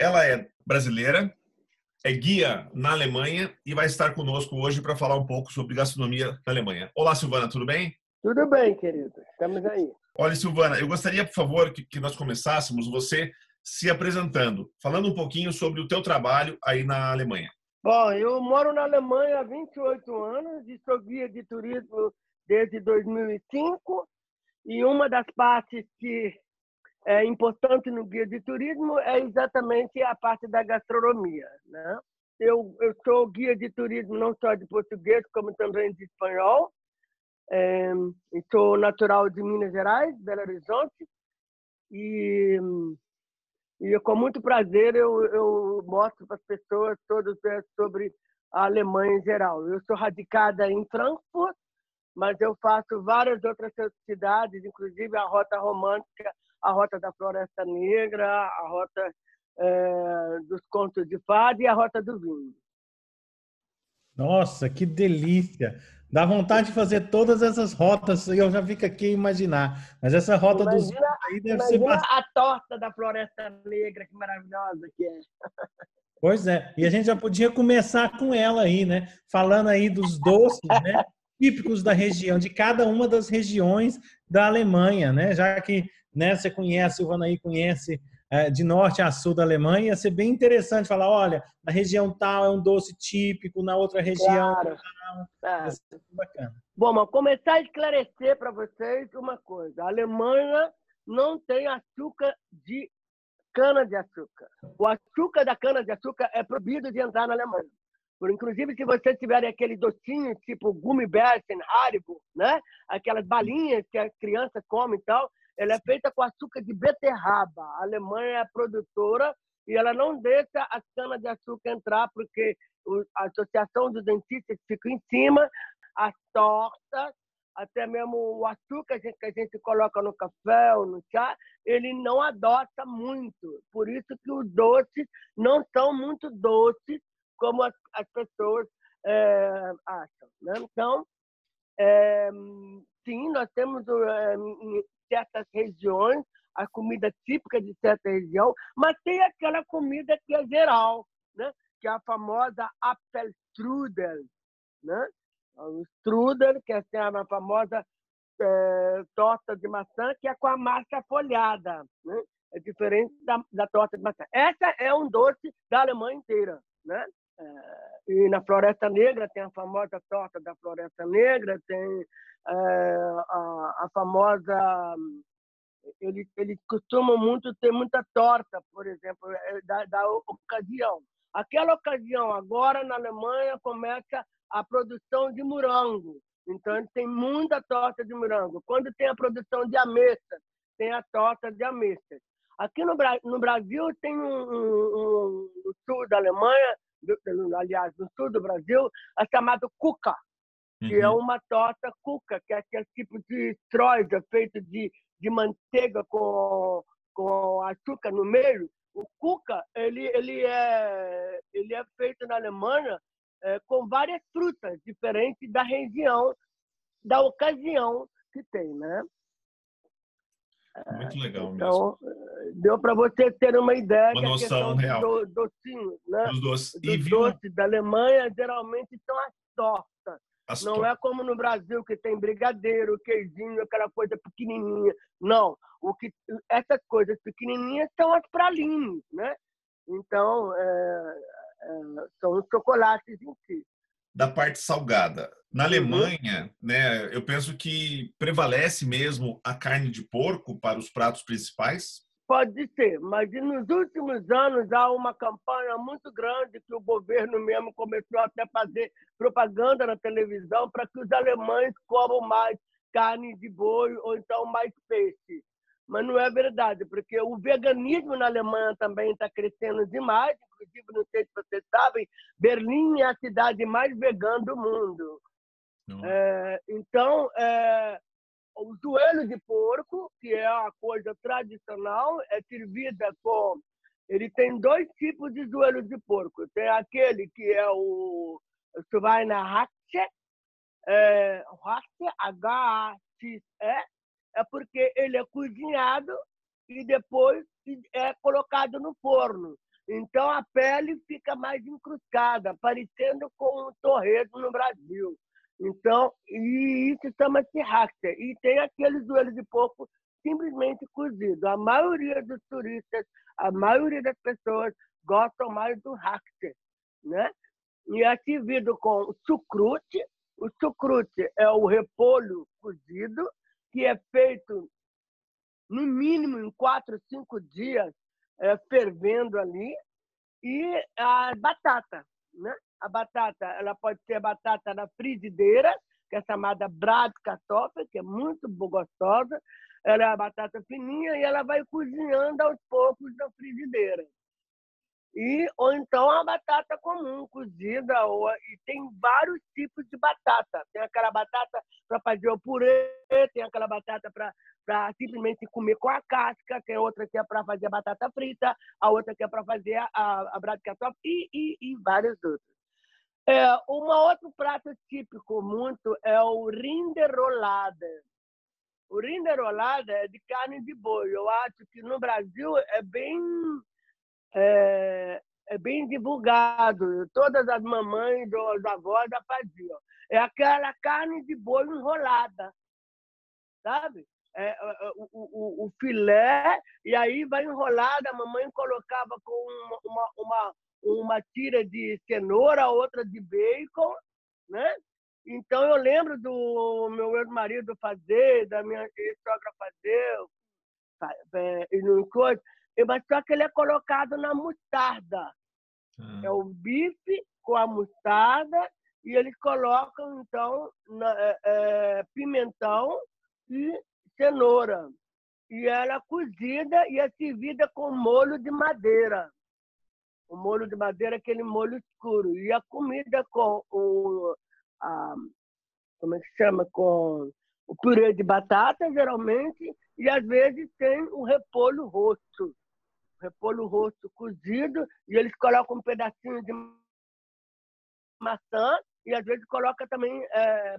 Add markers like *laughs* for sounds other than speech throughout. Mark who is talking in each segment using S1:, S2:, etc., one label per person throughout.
S1: Ela é brasileira, é guia na Alemanha e vai estar conosco hoje para falar um pouco sobre gastronomia na Alemanha. Olá, Silvana, tudo bem?
S2: Tudo bem, querido. Estamos aí.
S1: Olha, Silvana, eu gostaria, por favor, que, que nós começássemos você se apresentando, falando um pouquinho sobre o teu trabalho aí na Alemanha.
S2: Bom, eu moro na Alemanha há 28 anos e sou guia de turismo desde 2005 e uma das partes que é importante no guia de turismo é exatamente a parte da gastronomia. Né? Eu, eu sou guia de turismo não só de português, como também de espanhol. É, sou natural de Minas Gerais, Belo Horizonte. E, e com muito prazer eu, eu mostro para as pessoas todas é, sobre a Alemanha em geral. Eu sou radicada em Frankfurt, mas eu faço várias outras cidades, inclusive a Rota Romântica a Rota da Floresta Negra, a Rota é, dos Contos de Fada e a Rota do Vinho.
S3: Nossa, que delícia! Dá vontade de fazer todas essas rotas, eu já fico aqui a imaginar. Mas essa rota imagina, dos
S2: aí deve ser bastante... a torta da Floresta Negra, que maravilhosa que é.
S3: Pois é, e a gente já podia começar com ela aí, né? Falando aí dos doces, né? *laughs* Típicos da região, de cada uma das regiões da Alemanha, né? Já que né? Você conhece, Silvana aí conhece é, de norte a sul da Alemanha, ia ser bem interessante falar, olha, na região tal é um doce típico, na outra região
S2: claro. tal. É. bacana. Bom, mas começar a esclarecer para vocês uma coisa. A Alemanha não tem açúcar de cana-de-açúcar. O açúcar da cana-de-açúcar é proibido de entrar na Alemanha. Por inclusive, se vocês tiverem aquele docinho tipo bears, Haribo, né? Aquelas balinhas que a criança come e tal, ela é feita com açúcar de beterraba. A Alemanha é produtora e ela não deixa a cana-de-açúcar entrar, porque a Associação dos Dentistas fica em cima, as tortas, até mesmo o açúcar que a gente coloca no café ou no chá, ele não adota muito. Por isso que os doces não são muito doces como as, as pessoas é, acham. Né? Então, é, sim, nós temos é, certas regiões, a comida típica de certa região, mas tem aquela comida que é geral, né? que é a famosa Apfelstrudel. Né? O strudel, que é assim, a famosa é, torta de maçã, que é com a massa folhada. Né? É diferente da, da torta de maçã. Essa é um doce da Alemanha inteira. Né? É, e na Floresta Negra tem a famosa torta da Floresta Negra, tem é, a, a, famosa. Eles, eles costumam muito ter muita torta, por exemplo, é, da, da ocasião. Aquela ocasião, agora na Alemanha, começa a produção de morango. Então, tem muita torta de morango. Quando tem a produção de ameixa, tem a torta de ameixa. Aqui no, no Brasil, tem um, um, um, no sul da Alemanha, aliás, no sul do Brasil, é chamado cuca, que é uhum. é uma torta cuca, que é aquele tipo de estróide feito de, de manteiga com, com açúcar no meio. O cuca, ele, ele, é, ele é feito na Alemanha é, com várias frutas diferentes da região, da ocasião que tem, né?
S1: Muito legal
S2: então, mesmo. Deu para você ter uma ideia
S1: uma noção real.
S2: Do, docinhos, né?
S1: Os doces.
S2: Dos e doces da Alemanha geralmente são as tortas.
S1: As
S2: não é como no Brasil que tem brigadeiro, queijinho, aquela coisa pequenininha. Não, o que essas coisas pequenininhas são as pralines, né? Então é, é, são os chocolates em si
S1: da parte salgada. Na uhum. Alemanha, né, eu penso que prevalece mesmo a carne de porco para os pratos principais.
S2: Pode ser, mas nos últimos anos há uma campanha muito grande que o governo mesmo começou até a fazer propaganda na televisão para que os alemães comam mais carne de boi ou então mais peixe. Mas não é verdade, porque o veganismo na Alemanha também está crescendo demais. Inclusive, não sei se vocês sabem, Berlim é a cidade mais vegana do mundo. É, então, é, o joelho de porco, que é a coisa tradicional, é servida com. Ele tem dois tipos de joelho de porco. Tem aquele que é o Schweinehaxe, é, H-A-X-E, é porque ele é cozinhado e depois é colocado no forno. Então a pele fica mais encrustada, parecendo com um torresmo no Brasil. Então, e isso chama-se hacker. E tem aqueles joelhos de porco simplesmente cozido. A maioria dos turistas, a maioria das pessoas gostam mais do hacker, né? E é servido com chucrute. O chucrute é o repolho cozido, que é feito no mínimo em quatro, cinco dias é, fervendo ali, e a batata, né? A batata, ela pode ser batata na frigideira, que é chamada Bratkartoffel, que é muito gostosa. Ela é a batata fininha e ela vai cozinhando aos poucos na frigideira. E, ou então a batata comum, cozida, ou, e tem vários tipos de batata. Tem aquela batata para fazer o purê, tem aquela batata para simplesmente comer com a casca, tem outra que é para fazer batata frita, a outra que é para fazer a, a, a e, e, e várias outras. É, um outro prato típico muito é o rinderolada. O rinderolada é de carne de boi. Eu acho que no Brasil é bem é, é bem divulgado. Todas as mamães ou as avós já faziam. É aquela carne de boi enrolada, sabe? É, é, é o, o, o, filé, e aí vai enrolada, a mamãe colocava com uma, uma, uma uma tira de cenoura, outra de bacon, né? Então eu lembro do meu ex-marido fazer, da minha sogra fazer, é, e no coisa, mas só que ele é colocado na mostarda. Ah. É o bife com a mostarda e eles colocam então na, é, é, pimentão e cenoura. E ela é cozida e é servida com molho de madeira. O molho de madeira é aquele molho escuro. E a comida com o. A, como é que chama? Com o purê de batata, geralmente, e às vezes tem o repolho rosto. Repolho rosto cozido, e eles colocam um pedacinho de maçã e às vezes coloca também é,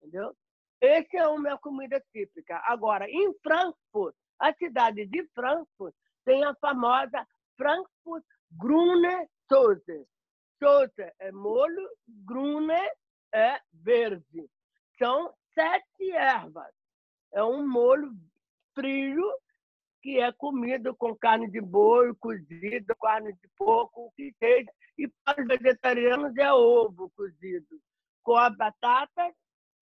S2: entendeu? Essa é a minha comida típica. Agora, em Frankfurt, a cidade de Frankfurt tem a famosa Frankfurt Grune Soße. Soße é molho, Grune é verde. São sete ervas. É um molho frio que é comido com carne de boi, cozido, carne de porco, o que seja. E para os vegetarianos é ovo cozido, com a batata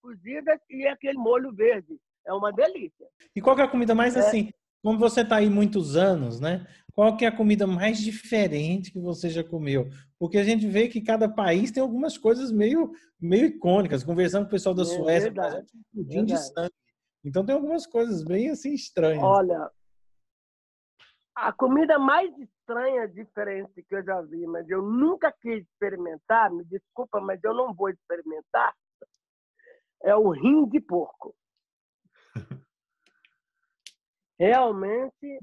S2: cozida e aquele molho verde. É uma delícia.
S3: E qual é a comida mais é. assim? Como você está aí muitos anos, né? Qual que é a comida mais diferente que você já comeu? Porque a gente vê que cada país tem algumas coisas meio, meio icônicas. Conversando com o pessoal da é Suécia, verdade, pudim de sangue. Então tem algumas coisas bem assim estranhas.
S2: Olha, a comida mais estranha, diferente que eu já vi, mas eu nunca quis experimentar, me desculpa, mas eu não vou experimentar, é o rim de porco. *laughs* Realmente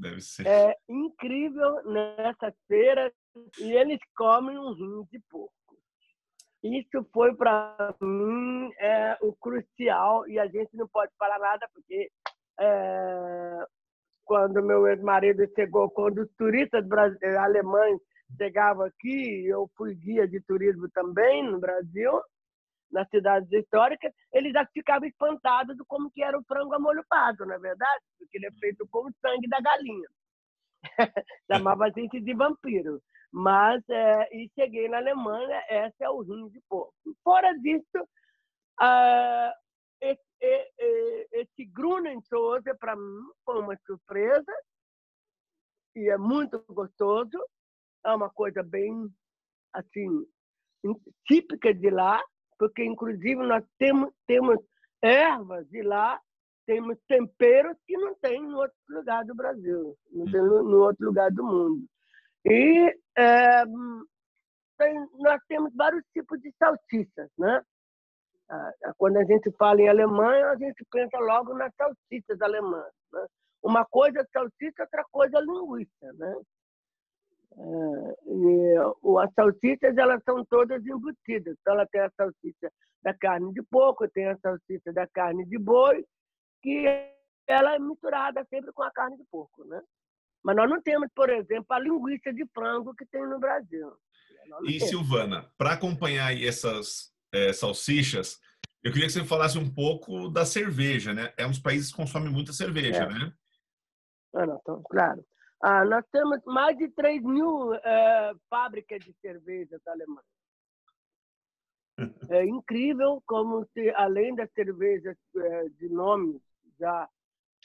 S2: é incrível nessa feira e eles comem um rim de porco. Isso foi para mim é, o crucial e a gente não pode falar nada porque é, quando meu ex-marido chegou, quando os turistas alemães chegavam aqui, eu fui guia de turismo também no Brasil, nas cidades históricas, eles já ficavam espantados do como que era o frango a molho pardo, não é verdade? Porque ele é feito com o sangue da galinha. *laughs* Chamava a gente de vampiro. Mas, é, e cheguei na Alemanha, esse é o rim de porco. Fora disso, uh, esse, Grunensoße, para mim, foi uma surpresa. E é muito gostoso. É uma coisa bem, assim, típica de lá porque inclusive nós temos, temos ervas de lá temos temperos que não tem em outro lugar do Brasil, não tem em outro lugar do mundo. E é, tem, nós temos vários tipos de salsichas, né? Quando a gente fala em Alemanha, a gente pensa logo nas salsichas alemãs. Né? Uma coisa é salsicha, outra coisa é linguiça, né? É, e as salsichas elas são todas embutidas. Então, ela tem a salsicha da carne de porco, tem a salsicha da carne de boi, que ela é misturada sempre com a carne de porco, né? Mas nós não temos, por exemplo, a linguiça de frango que tem no Brasil.
S1: E temos. Silvana, para acompanhar essas é, salsichas, eu queria que você falasse um pouco da cerveja, né? É um dos países que consome muita cerveja, é. né?
S2: Ah, não, então, claro. Ah, nós temos mais de 3 mil é, fábricas de cerveja da Alemanha. É incrível como, se, além das cervejas é, de nome já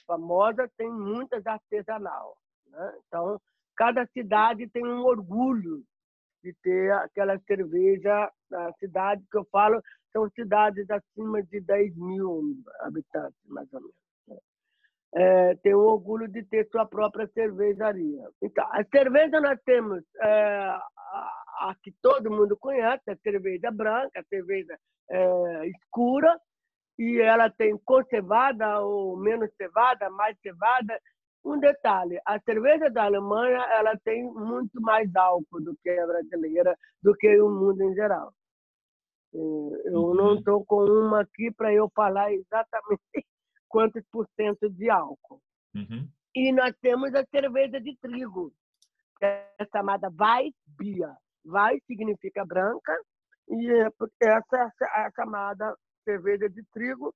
S2: famosa, tem muitas artesanal. Né? Então, cada cidade tem um orgulho de ter aquela cerveja. A cidade que eu falo são cidades acima de 10 mil habitantes, mais ou menos é, tem o orgulho de ter sua própria cervejaria. Então, a cerveja nós temos é, a, que todo mundo conhece, a cerveja branca, a cerveja é, escura, e ela tem com cevada ou menos cevada, mais cevada. Um detalhe, a cerveja da Alemanha ela tem muito mais álcool do que a brasileira, do que o mundo em geral. Eu não estou uhum. com uma aqui para eu falar exatamente *laughs* quantos por cento de álcool. Uhum. E nós temos a cerveja de trigo, que é chamada Weissbier. Weiss significa branca, e essa é a chamada cerveja de trigo,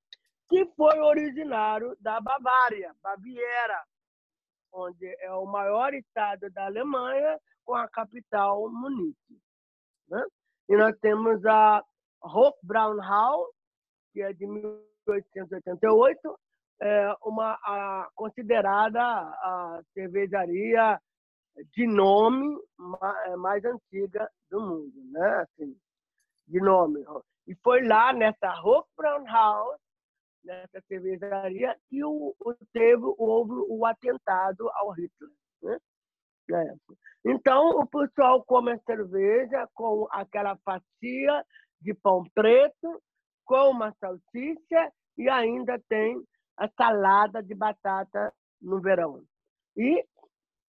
S2: que foi originário da Bavária, Baviera, onde é o maior estado da Alemanha, com a capital Munique. Né? E nós temos a Hofbraunhau, que é de 1888, é uma a, considerada a cervejaria de nome é, mais antiga do mundo, né? Assim, de nome. E foi lá nessa Hofbrauhaus, nessa cervejaria, que o, o teve, houve o atentado ao Hitler. Né? Então, o pessoal come a cerveja com aquela fatia de pão preto, com uma salsicha e ainda tem a salada de batata no verão. E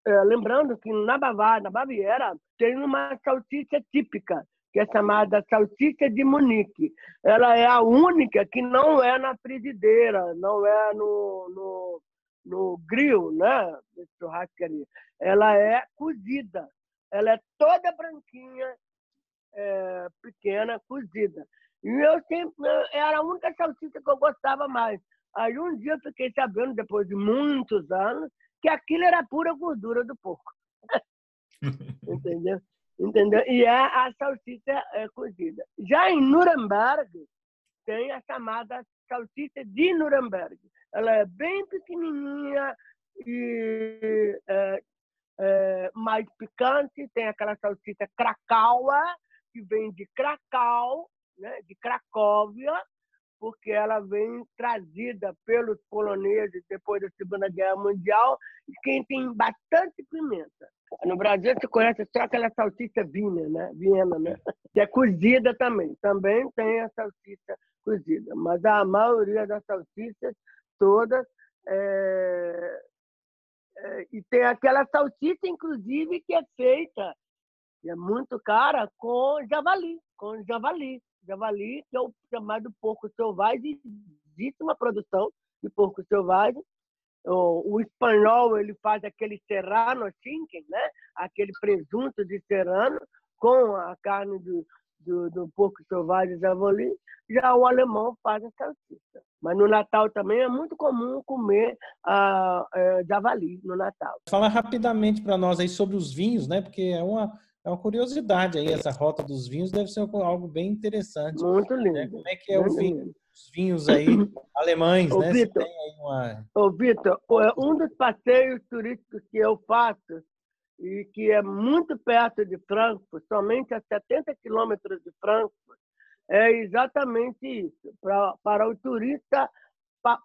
S2: é, lembrando que na Bavária, na Baviera, tem uma salsicha típica, que é chamada salsicha de Munique. Ela é a única que não é na frigideira, não é no, no, no grill, né? Churrascaria. Ela é cozida. Ela é toda branquinha, é, pequena, cozida. E eu sempre era a única salsicha que eu gostava mais. Aí um dia eu fiquei sabendo, depois de muitos anos, que aquilo era pura gordura do porco. *laughs* Entendeu? Entendeu? E é a salsicha é, cozida. Já em Nuremberg, tem a chamada salsicha de Nuremberg. Ela é bem pequenininha e é, é, mais picante. Tem aquela salsicha Krakaua, que vem de Krakau, né, de Cracóvia, porque ela vem trazida pelos poloneses depois da Segunda Guerra Mundial, e quem tem bastante pimenta. No Brasil se conhece só aquela salsicha Viena, né? Viena, né? Que é cozida também. Também tem a salsicha cozida, mas a maioria das salsichas todas é... É... e tem aquela salsicha inclusive que é feita e é muito cara com javali, com javali javali, que é o chamado porco selvagem. Existe uma produção de porco selvagem. O, o espanhol ele faz aquele serrano chicken, né? aquele presunto de serrano com a carne do, do, do porco selvagem javali. Já o alemão faz a salsicha. Mas no Natal também é muito comum comer a, a javali no Natal.
S3: Fala rapidamente para nós aí sobre os vinhos, né? Porque é uma é uma curiosidade aí, essa rota dos vinhos deve ser algo bem interessante.
S2: Muito lindo.
S3: Né? Como é que é o vinho, os vinhos aí alemães, Ô, né?
S2: Vitor, Ô, Vitor, é um dos passeios turísticos que eu faço e que é muito perto de Frankfurt, somente a 70 quilômetros de Frankfurt, é exatamente isso. Pra, para o turista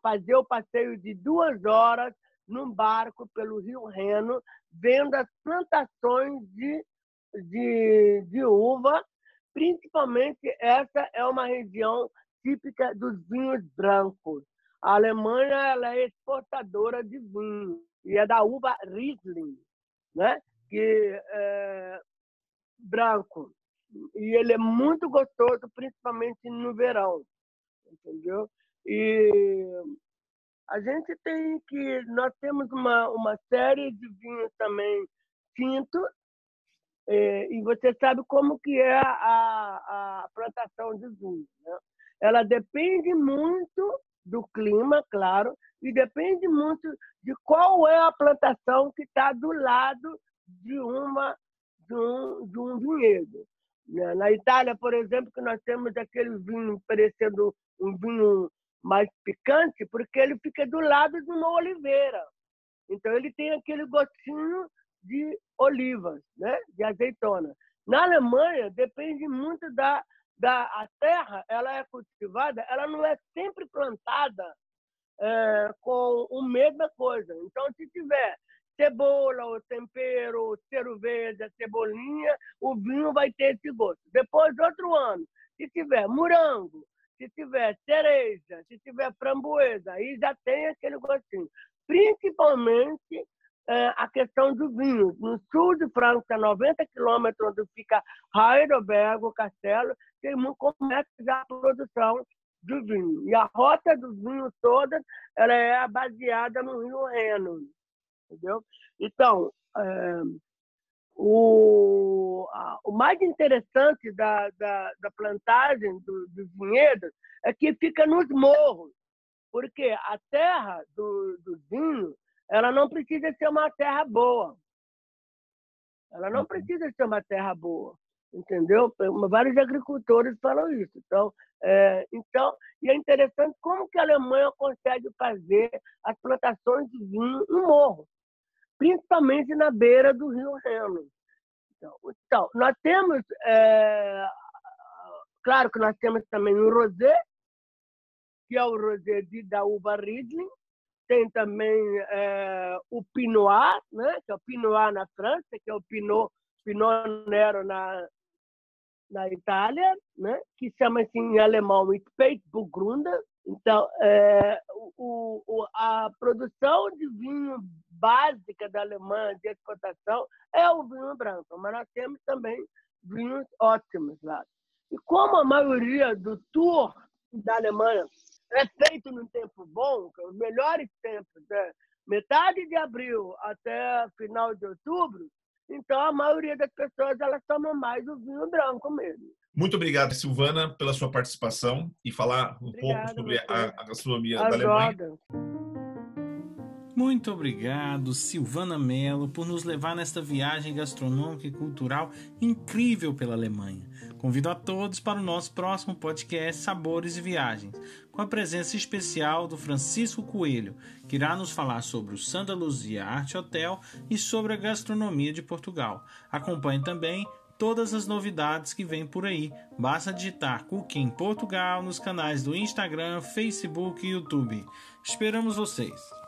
S2: fazer o passeio de duas horas num barco pelo Rio Reno, vendo as plantações de, de, de uva. Principalmente, essa é uma região típica dos vinhos brancos. A Alemanha ela é exportadora de vinho e é da uva Riesling, né? que é branco. E ele é muito gostoso, principalmente no verão, entendeu? E a gente tem que nós temos uma uma série de vinhos também tintos é, e você sabe como que é a, a plantação de vinho, né? Ela depende muito do clima, claro, e depende muito de qual é a plantação que está do lado de uma de um, de um vinhedo. Né? Na Itália, por exemplo, que nós temos aquele vinho parecendo um vinho mais picante, porque ele fica do lado de uma oliveira. Então ele tem aquele gostinho de olivas, né? de azeitona. Na Alemanha depende muito da da a terra, ela é cultivada, ela não é sempre plantada é, com a mesma coisa. Então, se tiver cebola, o tempero, o cheiro verde, a cebolinha, o vinho vai ter esse gosto. Depois, outro ano, se tiver morango, se tiver cereja, se tiver framboesa, aí já tem aquele gostinho. Principalmente a questão do vinho. No sul de França, 90 quilômetros onde fica Heidelberg, o castelo, tem começa já a produção do vinho. E a rota do vinho toda ela é baseada no Rio Reno. Entendeu? Então, é, o, a, o mais interessante da, da, da plantagem do, dos vinhedos é que fica nos morros, porque a terra do, do vinho ela não precisa ser uma terra boa. Ela não uhum. precisa ser uma terra boa, entendeu? Vários agricultores falam isso. Então, é, então, e é interessante como que a Alemanha consegue fazer as plantações de vinho no morro, principalmente na beira do Rio Reno. Então, então nós temos, é, claro que nós temos também o rosé, que é o rosé de, da uva Riesling, tem também é, o Pinot, né? que é o Pinot na França, que é o Pinot, Pinot Nero na, na Itália, né? que chama-se em alemão Spätburgunder. Então, é, o, o, a produção de vinho básica da Alemanha de exportação é o vinho branco, mas nós temos também vinhos ótimos lá. E como a maioria do tour da Alemanha é feito num tempo bom, é os melhores tempos, né? metade de abril até final de outubro, então a maioria das pessoas elas tomam mais o vinho branco mesmo.
S1: Muito obrigado, Silvana, pela sua participação e falar um Obrigada, pouco sobre a, a gastronomia da Alemanha.
S3: Muito obrigado, Silvana Mello, por nos levar nesta viagem gastronômica e cultural incrível pela Alemanha. Convido a todos para o nosso próximo podcast Sabores e Viagens, com a presença especial do Francisco Coelho, que irá nos falar sobre o Santa Luzia Arte Hotel e sobre a gastronomia de Portugal. Acompanhe também todas as novidades que vêm por aí. Basta digitar Cooking Portugal nos canais do Instagram, Facebook e YouTube. Esperamos vocês!